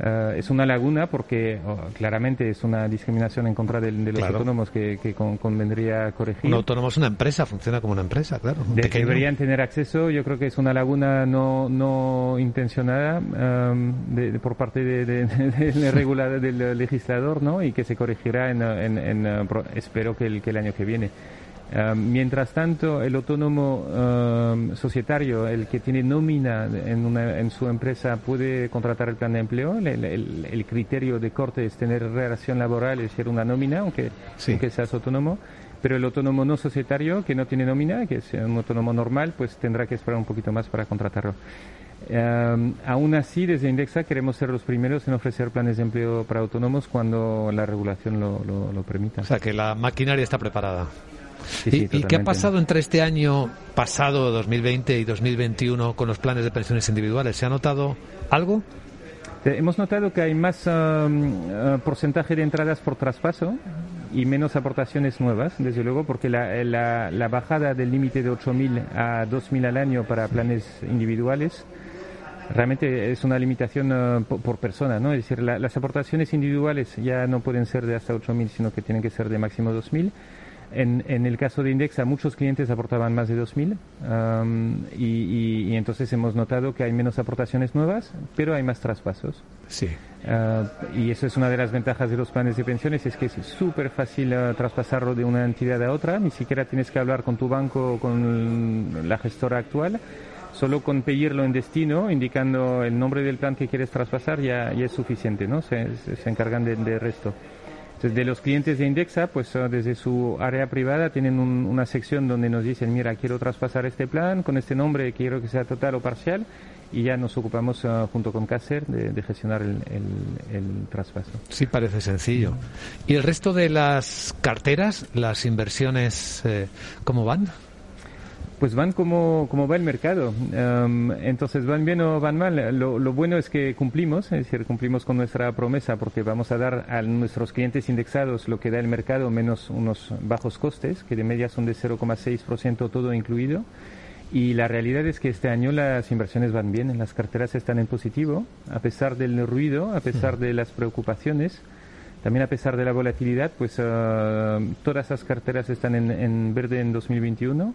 F: Eh, es una laguna porque oh, claramente es una discriminación en contra de, los autónomos que, convendría corregir.
D: Un autónomo es una empresa, funciona como una empresa, claro.
F: deberían tener acceso, yo creo que es una laguna no, no intencionada por parte de, del legislador ¿no? y que se corregirá en, en, eh, espero que el, que el año que viene. Eh, mientras tanto, el autónomo eh, societario, el que tiene nómina en, en, su empresa, puede contratar el plan de empleo. El, criterio de corte es tener relación laboral, es decir, una nómina, aunque, aunque seas autónomo. Pero el autónomo no societario, que no tiene nómina, que es un autónomo normal, pues tendrá que esperar un poquito más para contratarlo. Eh, aún así, desde Indexa queremos ser los primeros en ofrecer planes de empleo para autónomos cuando la regulación lo, lo permita.
D: O sea, que la maquinaria está preparada. ¿Y, qué ha pasado entre este año pasado, 2020 y 2021, con los planes de pensiones individuales? ¿Se ha notado algo?
F: Eh, hemos notado que hay más um, uh, porcentaje de entradas por traspaso y menos aportaciones nuevas, desde luego, porque la, la, bajada del límite de 8.000 a 2.000 al año para planes individuales realmente es una limitación uh, por, persona, ¿no? Es decir, las aportaciones individuales ya no pueden ser de hasta 8.000, sino que tienen que ser de máximo 2.000 en, en, el caso de Indexa, muchos clientes aportaban más de 2.000 y, entonces hemos notado que hay menos aportaciones nuevas, pero hay más traspasos.
D: Sí.
F: Ah, y eso es una de las ventajas de los planes de pensiones, es que es súper fácil ah, traspasarlo de una entidad a otra, ni siquiera tienes que hablar con tu banco o con la gestora actual. Solo con pedirlo en destino, indicando el nombre del plan que quieres traspasar, ya, ya es suficiente, ¿no? Se, se encargan del de resto de los clientes de Indexa, pues ah, desde su área privada tienen una sección donde nos dicen, mira, quiero traspasar este plan con este nombre, quiero que sea total o parcial, y ya nos ocupamos ah, junto con Caser de, gestionar el, traspaso.
D: Sí, parece sencillo. ¿Y el resto de las carteras, las inversiones, eh, cómo van?
F: Pues van como, como va el mercado. entonces, van bien o van mal. Lo, bueno es que cumplimos, es decir, cumplimos con nuestra promesa porque vamos a dar a nuestros clientes indexados lo que da el mercado menos unos bajos costes, que de media son de 0,6% todo incluido. Y la realidad es que este año las inversiones van bien, las carteras están en positivo, a pesar del ruido, a pesar de las preocupaciones. También a pesar de la volatilidad, pues ah, todas las carteras están en, en verde en 2021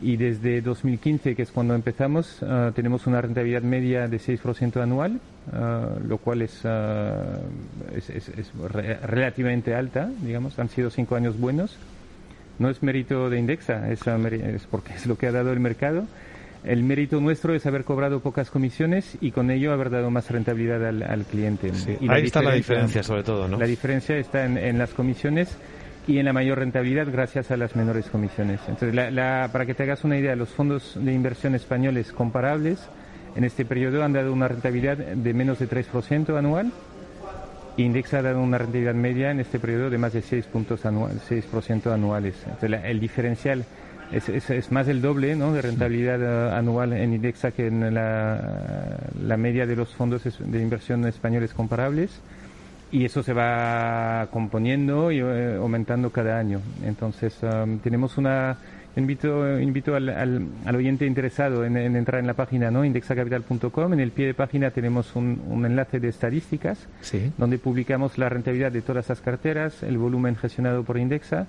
F: y desde 2015, que es cuando empezamos, ah, tenemos una rentabilidad media de 6% anual, ah, lo cual es, ah, es, es, relativamente alta, digamos, han sido cinco años buenos. No es mérito de Indexa, es, es porque es lo que ha dado el mercado. El mérito nuestro es haber cobrado pocas comisiones y con ello haber dado más rentabilidad al, cliente.
D: y ahí está la diferencia, sobre todo, ¿no?
F: La diferencia está en, en las comisiones y en la mayor rentabilidad gracias a las menores comisiones. Entonces, para que te hagas una idea, los fondos de inversión españoles comparables en este periodo han dado una rentabilidad de menos de 3% anual. Indexa ha dado una rentabilidad media en este periodo de más de 6, puntos anual, 6% anuales. Entonces, el diferencial es, es, más del doble ¿no? de rentabilidad eh, anual en Indexa que en la, la media de los fondos de inversión españoles comparables y eso se va componiendo y eh, aumentando cada año. Entonces, um, tenemos una. Invito, invito al, al, oyente interesado en, entrar en la página no indexacapital.com. En el pie de página tenemos un, un enlace de estadísticas donde publicamos la rentabilidad de todas las carteras, el volumen gestionado por Indexa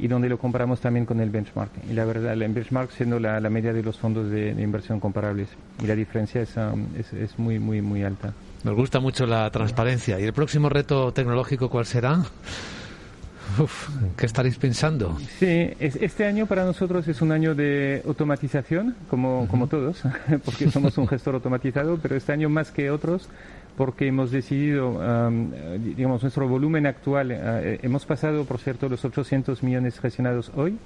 F: y donde lo comparamos también con el benchmark. Y la verdad, el benchmark siendo la, la media de los fondos de, inversión comparables. Y la diferencia es, um, es, es muy, muy, muy alta.
D: Nos gusta mucho la transparencia. ¿Y el próximo reto tecnológico cuál será? Uf, ¿Qué estaréis pensando?
F: Sí, este año para nosotros es un año de automatización, como, como todos, porque somos un gestor automatizado, pero este año más que otros porque hemos decidido, digamos, nuestro volumen actual, hemos pasado, por cierto, los 800 millones gestionados hoy.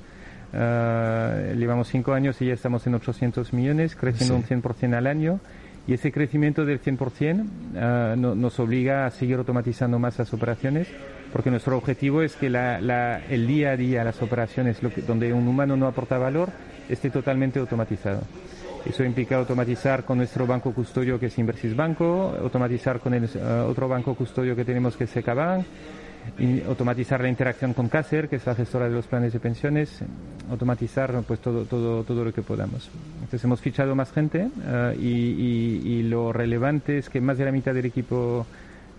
F: llevamos cinco años y ya estamos en 800 millones, creciendo un 100% al año. Y ese crecimiento del 100% uh, nos obliga a seguir automatizando más las operaciones, porque nuestro objetivo es que el día a día, las operaciones donde un humano no aporta valor, esté totalmente automatizado. Eso implica automatizar con nuestro banco custodio que es Inversis Banco, automatizar con el uh, otro banco custodio que tenemos que es Secabank, automatizar la interacción con Caser, que es la gestora de los planes de pensiones, automatizar pues todo, todo, todo lo que podamos. Entonces hemos fichado más gente uh, y, y, lo relevante es que más de la mitad del equipo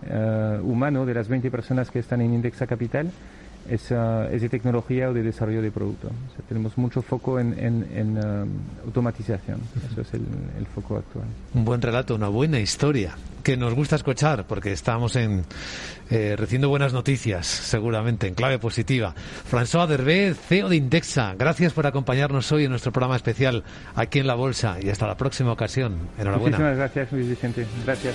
F: uh, humano, de las 20 personas que están en Indexa Capital, es, es de tecnología o de desarrollo de producto. tenemos mucho foco en, en, um, automatización. Eso es el, el, foco actual.
D: Un buen relato, una buena historia que nos gusta escuchar porque estamos en, eh, recibiendo buenas noticias, seguramente, en clave positiva. François Dervé, CEO de Indexa, gracias por acompañarnos hoy en nuestro programa especial aquí en La Bolsa y hasta la próxima ocasión. Enhorabuena.
F: Muchísimas gracias, Luis Vicente. Gracias.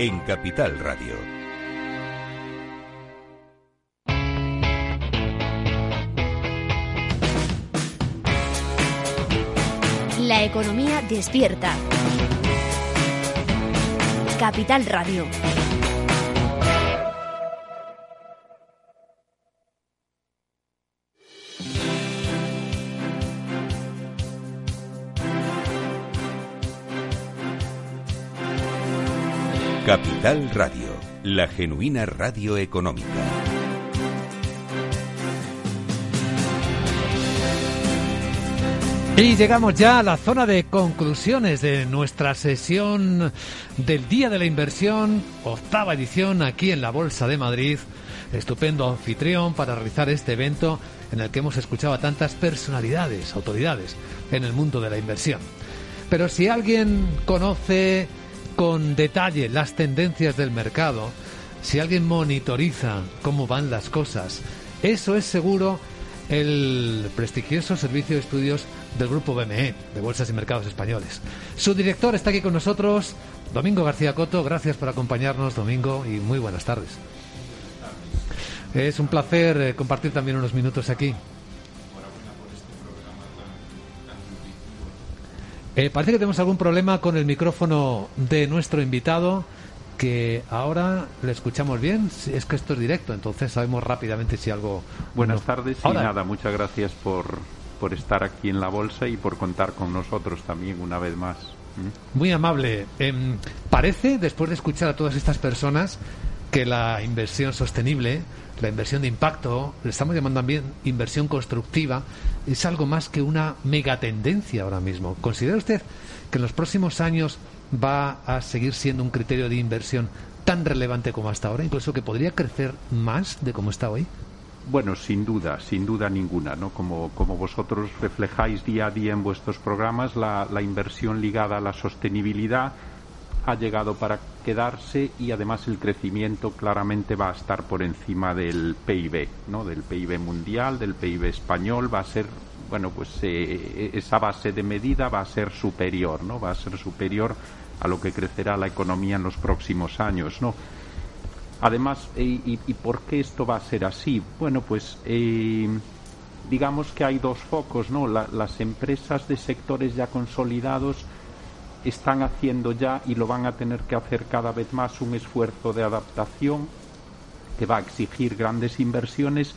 A: en Capital Radio.
G: La economía despierta. Capital Radio.
A: Capital Radio, la genuina radio económica.
D: Y llegamos ya a la zona de conclusiones de nuestra sesión del Día de la Inversión, octava edición aquí en la Bolsa de Madrid. Estupendo anfitrión para realizar este evento en el que hemos escuchado a tantas personalidades, autoridades en el mundo de la inversión. Pero si alguien conoce con detalle las tendencias del mercado, si alguien monitoriza cómo van las cosas, eso es seguro el prestigioso servicio de estudios del grupo BME, de Bolsas y Mercados Españoles. Su director está aquí con nosotros, Domingo García Coto. Gracias por acompañarnos, Domingo, y muy buenas tardes. Es un placer eh, compartir también unos minutos aquí. Eh, parece que tenemos algún problema con el micrófono de nuestro invitado, que ahora le escuchamos bien. Es que esto es directo, entonces sabemos rápidamente si algo.
H: Buenas tardes y nada, muchas gracias por, por estar aquí en la bolsa y por contar con nosotros también una vez más.
D: Muy amable. Em, parece, después de escuchar a todas estas personas, que la inversión sostenible, la inversión de impacto, le estamos llamando también inversión constructiva, es algo más que una megatendencia ahora mismo. ¿Considera usted que en los próximos años va a seguir siendo un criterio de inversión tan relevante como hasta ahora, incluso que podría crecer más de como está hoy?
H: Bueno, sin duda, sin duda ninguna, ¿no? Como, como vosotros reflejáis día a día en vuestros programas, la, la inversión ligada a la sostenibilidad ha llegado para quedarse y además el crecimiento claramente va a estar por encima del PIB, ¿no? Del PIB mundial, del PIB español, va a ser, bueno, pues eh, esa base de medida va a ser superior, ¿no? Va a ser superior a lo que crecerá la economía en los próximos años, ¿no? Además, y, por qué esto va a ser así? Bueno, pues eh, digamos que hay dos focos, ¿no? las empresas de sectores ya consolidados están haciendo ya y lo van a tener que hacer cada vez más un esfuerzo de adaptación que va a exigir grandes inversiones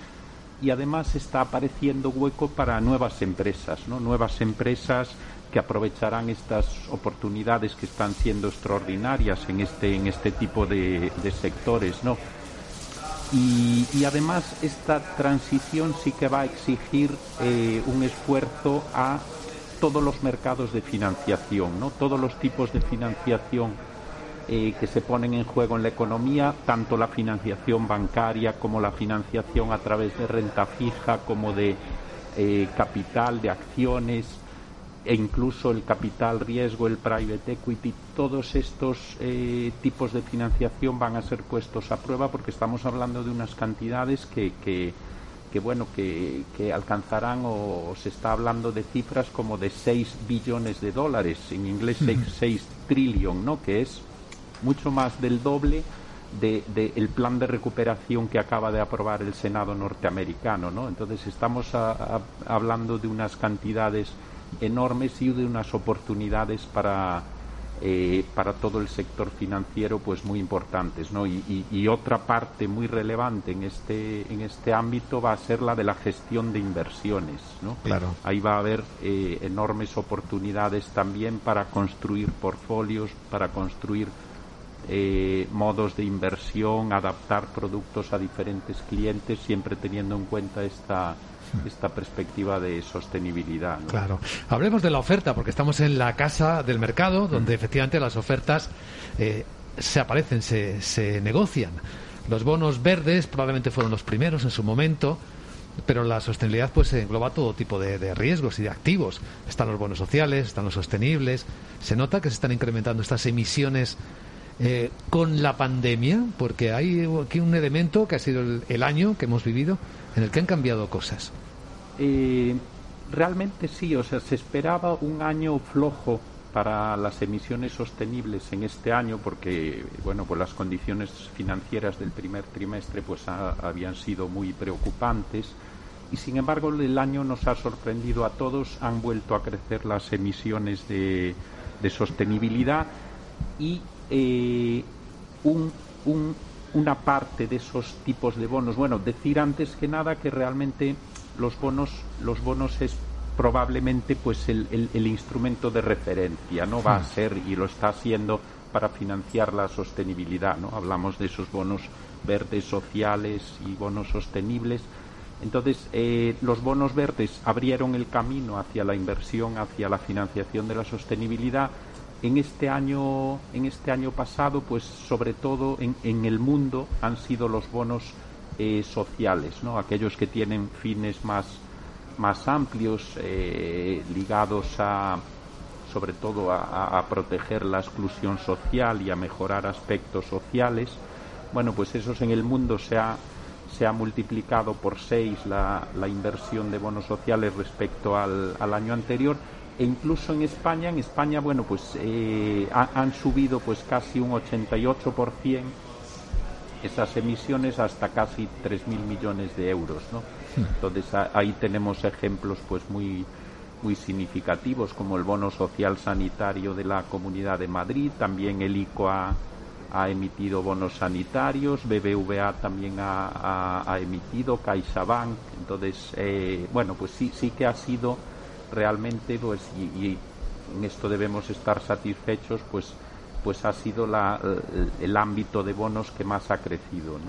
H: y además está apareciendo hueco para nuevas empresas, ¿no? Nuevas empresas que aprovecharán estas oportunidades que están siendo extraordinarias en este, en este tipo de, sectores, ¿no? Y, además esta transición sí que va a exigir eh, un esfuerzo a todos los mercados de financiación, ¿no? Todos los tipos de financiación eh, que se ponen en juego en la economía, tanto la financiación bancaria como la financiación a través de renta fija, como de eh, capital, de acciones, e incluso el capital riesgo, el private equity, todos estos eh, tipos de financiación van a ser puestos a prueba porque estamos hablando de unas cantidades que, que, bueno, que, que, alcanzarán o, se está hablando de cifras como de 6 billones de dólares, en inglés 6, 6 trillion, ¿no? Que es mucho más del doble del de, el plan de recuperación que acaba de aprobar el Senado norteamericano. ¿no? Entonces estamos hablando de unas cantidades enormes y de unas oportunidades para, eh, para todo el sector financiero pues muy importantes. ¿no? Y, otra parte muy relevante en este, en este ámbito va a ser la de la gestión de inversiones. ¿no?
D: Claro.
H: Ahí va a haber eh, enormes oportunidades también para construir portfolios, para construir eh, modos de inversión, adaptar productos a diferentes clientes, siempre teniendo en cuenta esta, esta perspectiva de sostenibilidad.
D: Claro. Hablemos de la oferta, porque estamos en la casa del mercado, donde efectivamente las ofertas eh, se aparecen, se, se negocian. Los bonos verdes probablemente fueron los primeros en su momento, pero la sostenibilidad pues engloba todo tipo de, de, riesgos y de activos. Están los bonos sociales, están los sostenibles. Se nota que se están incrementando estas emisiones eh, con la pandemia, porque hay aquí un elemento que ha sido el, año que hemos vivido en el que han cambiado cosas.
H: Eh, realmente sí, o sea, se esperaba un año flojo para las emisiones sostenibles en este año porque bueno pues las condiciones financieras del primer trimestre pues habían sido muy preocupantes y sin embargo el año nos ha sorprendido a todos han vuelto a crecer las emisiones de, sostenibilidad y eh, una parte de esos tipos de bonos. Bueno, decir antes que nada que realmente los bonos, los bonos es probablemente pues el, instrumento de referencia, no va a ser y lo está haciendo para financiar la sostenibilidad, ¿no? Hablamos de esos bonos verdes sociales y bonos sostenibles. Entonces, eh, los bonos verdes abrieron el camino hacia la inversión, hacia la financiación de la sostenibilidad en este año, en este año pasado, pues sobre todo en, el mundo han sido los bonos eh, sociales, ¿no? aquellos que tienen fines más, más amplios, eh, ligados a sobre todo a, proteger la exclusión social y a mejorar aspectos sociales. Bueno, pues esos en el mundo se ha, se ha multiplicado por seis la, la inversión de bonos sociales respecto al, al año anterior e incluso en España, en España, bueno, pues eh, han subido pues casi un 88% esas emisiones hasta casi 3.000 millones de euros, ¿no? Entonces ahí tenemos ejemplos pues muy muy significativos como el bono social sanitario de la Comunidad de Madrid, también el ICO ha, emitido bonos sanitarios, BBVA también ha, ha, emitido, CaixaBank, entonces, eh, bueno, pues sí, sí que ha sido realmente, pues, y, en esto debemos estar satisfechos, pues pues ha sido la, el, ámbito de bonos que más ha crecido.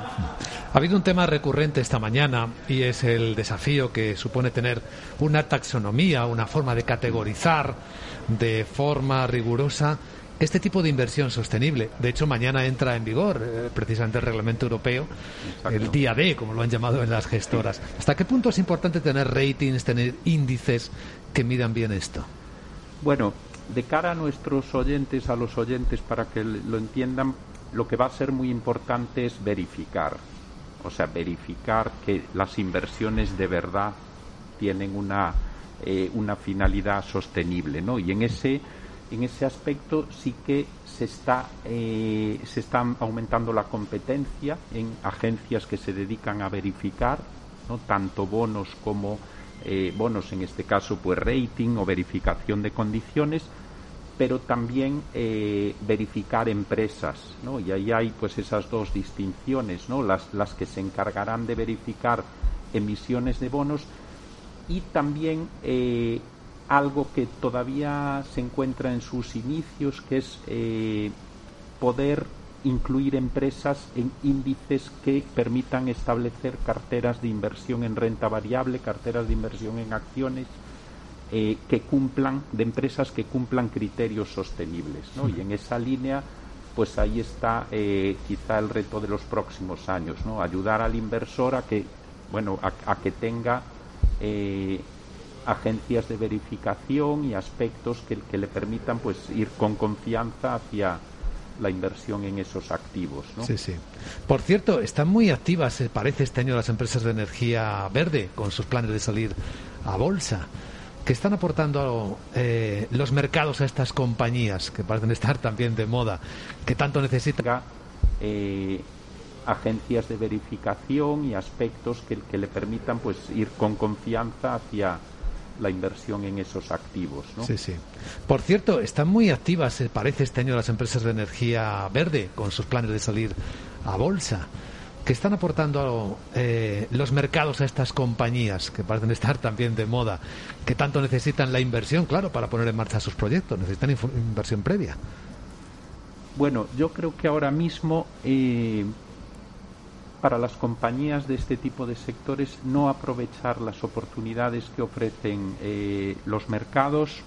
D: Ha habido un tema recurrente esta mañana y es el desafío que supone tener una taxonomía, una forma de categorizar de forma rigurosa este tipo de inversión sostenible. De hecho, mañana entra en vigor eh, precisamente el reglamento europeo, el día D, como lo han llamado en las gestoras. ¿Hasta qué punto es importante tener ratings, tener índices que midan bien esto?
H: Bueno, de cara a nuestros oyentes, a los oyentes, para que lo entiendan, lo que va a ser muy importante es verificar. O sea, verificar que las inversiones de verdad tienen una, eh, una finalidad sostenible, ¿no? Y en ese, en ese aspecto sí que se está, eh, se está aumentando la competencia en agencias que se dedican a verificar, ¿no? tanto bonos como eh, bonos, en este caso, pues rating o verificación de condiciones, pero también eh, verificar empresas, ¿no? Y ahí hay pues esas dos distinciones, ¿no? Las, las que se encargarán de verificar emisiones de bonos y también eh, algo que todavía se encuentra en sus inicios, que es poder incluir empresas en índices que permitan establecer carteras de inversión en renta variable, carteras de inversión en acciones, eh, que cumplan, de empresas que cumplan criterios sostenibles. ¿no? Y en esa línea, pues ahí está eh, quizá el reto de los próximos años, ¿no? ayudar al inversor a que, bueno, a, que tenga eh, agencias de verificación y aspectos que, que le permitan pues ir con confianza hacia la inversión en esos activos. ¿no?
D: Sí, sí. Por cierto, están muy activas, parece, este año las empresas de energía verde con sus planes de salir a bolsa. ¿Qué están aportando eh, los mercados a estas compañías que parecen estar también de moda? que tanto necesitan?
H: Eh, agencias de verificación y aspectos que, que le permitan pues ir con confianza hacia la inversión en esos activos. ¿no?
D: Sí, sí. Por cierto, están muy activas, eh, parece, este año las empresas de energía verde con sus planes de salir a bolsa. ¿Qué están aportando eh, los mercados a estas compañías que parecen estar también de moda? que tanto necesitan la inversión, claro, para poner en marcha sus proyectos? Necesitan inversión previa.
H: Bueno, yo creo que ahora mismo eh, para las compañías de este tipo de sectores no aprovechar las oportunidades que ofrecen eh, los mercados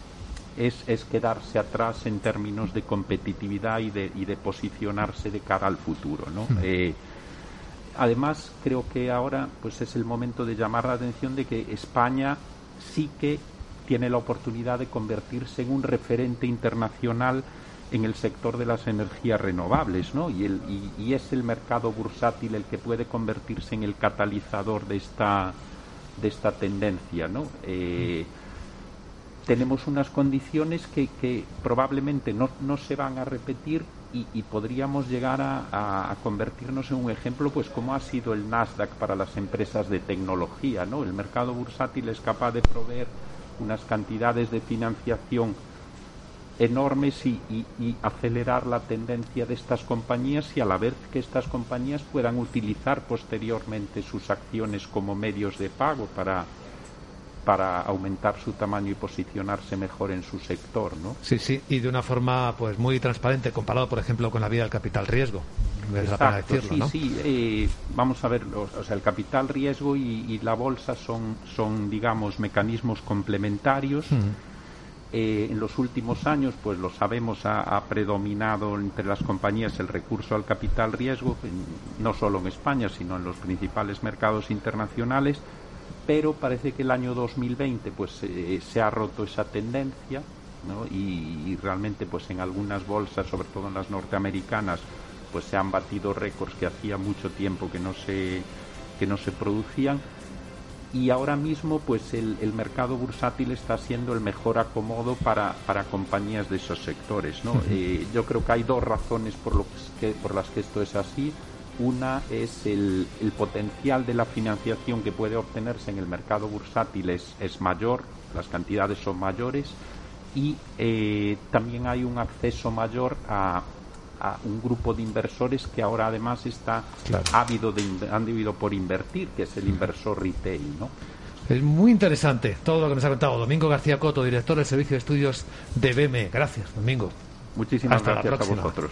H: es, quedarse atrás en términos de competitividad y de, y de posicionarse de cara al futuro. ¿no? Hmm. Eh, además, creo que ahora pues es el momento de llamar la atención de que España sí que tiene la oportunidad de convertirse en un referente internacional en el sector de las energías renovables, ¿no? Y, el, y, es el mercado bursátil el que puede convertirse en el catalizador de esta, de esta tendencia, ¿no? Eh, tenemos unas condiciones que, que probablemente no, no, se van a repetir y, podríamos llegar a, a, convertirnos en un ejemplo, pues como ha sido el Nasdaq para las empresas de tecnología, ¿no? El mercado bursátil es capaz de proveer unas cantidades de financiación enormes y, acelerar la tendencia de estas compañías y a la vez que estas compañías puedan utilizar posteriormente sus acciones como medios de pago para para aumentar su tamaño y posicionarse mejor en su sector, ¿no?
D: Sí, sí, y de una forma pues muy transparente comparado, por ejemplo, con la vida del capital riesgo.
H: Exacto, sí, sí. Eh, vamos a ver, o sea, el capital riesgo y, la bolsa son, son, digamos, mecanismos complementarios. Eh, en los últimos años, pues lo sabemos, ha, predominado entre las compañías el recurso al capital riesgo, no solo en España, sino en los principales mercados internacionales, pero parece que el año 2020 pues eh, se ha roto esa tendencia y, y, realmente pues en algunas bolsas, sobre todo en las norteamericanas, pues se han batido récords que hacía mucho tiempo que no se que no se producían y ahora mismo pues el, mercado bursátil está siendo el mejor acomodo para, para compañías de esos sectores. ¿no? Eh, yo creo que hay dos razones por, lo que, por las que esto es así. Una es el, el, potencial de la financiación que puede obtenerse en el mercado bursátil es, es mayor, las cantidades son mayores y eh, también hay un acceso mayor a, a un grupo de inversores que ahora además está ávido de, han debido por invertir, que es el inversor retail, ¿no?
D: Es muy interesante todo lo que nos ha contado Domingo García Coto, director del Servicio de Estudios de BME. Gracias, Domingo.
H: Muchísimas gracias a vosotros.